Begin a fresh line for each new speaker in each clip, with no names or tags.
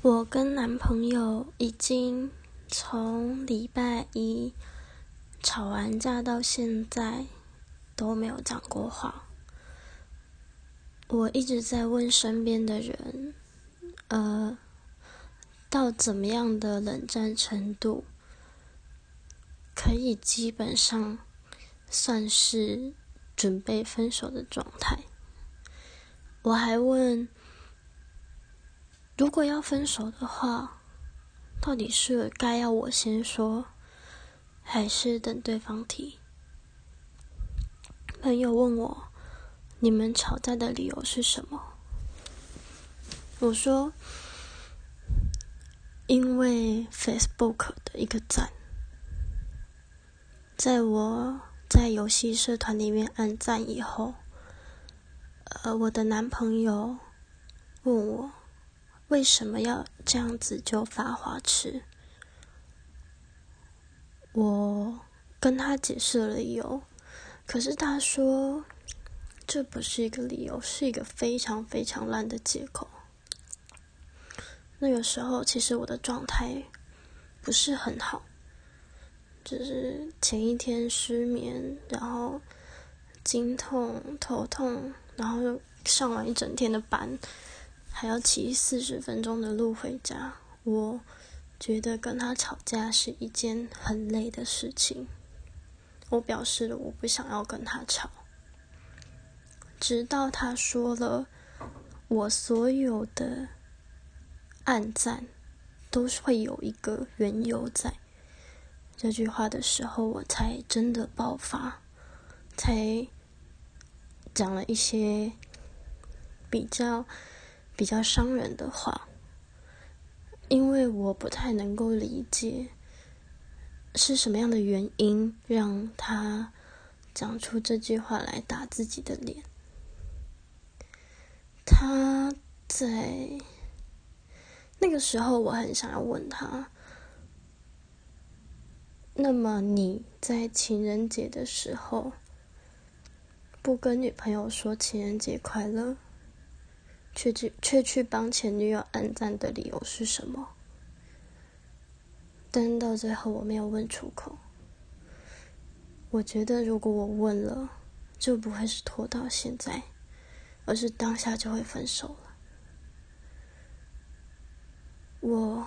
我跟男朋友已经从礼拜一吵完架到现在都没有讲过话。我一直在问身边的人，呃，到怎么样的冷战程度可以基本上算是准备分手的状态？我还问。如果要分手的话，到底是该要我先说，还是等对方提？朋友问我，你们吵架的理由是什么？我说，因为 Facebook 的一个赞，在我在游戏社团里面按赞以后，呃，我的男朋友问我。为什么要这样子就发花痴？我跟他解释了理由，可是他说这不是一个理由，是一个非常非常烂的借口。那个时候其实我的状态不是很好，只是前一天失眠，然后经痛、头痛，然后又上完一整天的班。还要骑四十分钟的路回家，我觉得跟他吵架是一件很累的事情。我表示了我不想要跟他吵，直到他说了我所有的暗赞都是会有一个缘由在这句话的时候，我才真的爆发，才讲了一些比较。比较伤人的话，因为我不太能够理解是什么样的原因让他讲出这句话来打自己的脸。他在那个时候，我很想要问他：那么你在情人节的时候不跟女朋友说情人节快乐？却去却去帮前女友暗赞的理由是什么？但到最后我没有问出口。我觉得如果我问了，就不会是拖到现在，而是当下就会分手了。我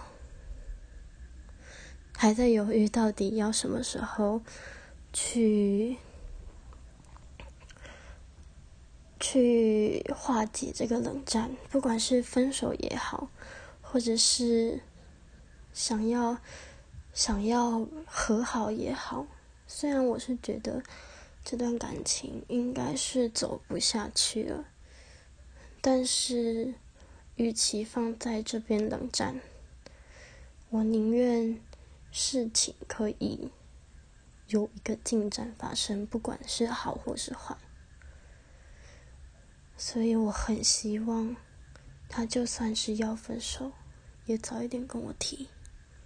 还在犹豫到底要什么时候去。去化解这个冷战，不管是分手也好，或者是想要想要和好也好。虽然我是觉得这段感情应该是走不下去了，但是与其放在这边冷战，我宁愿事情可以有一个进展发生，不管是好或是坏。所以我很希望，他就算是要分手，也早一点跟我提。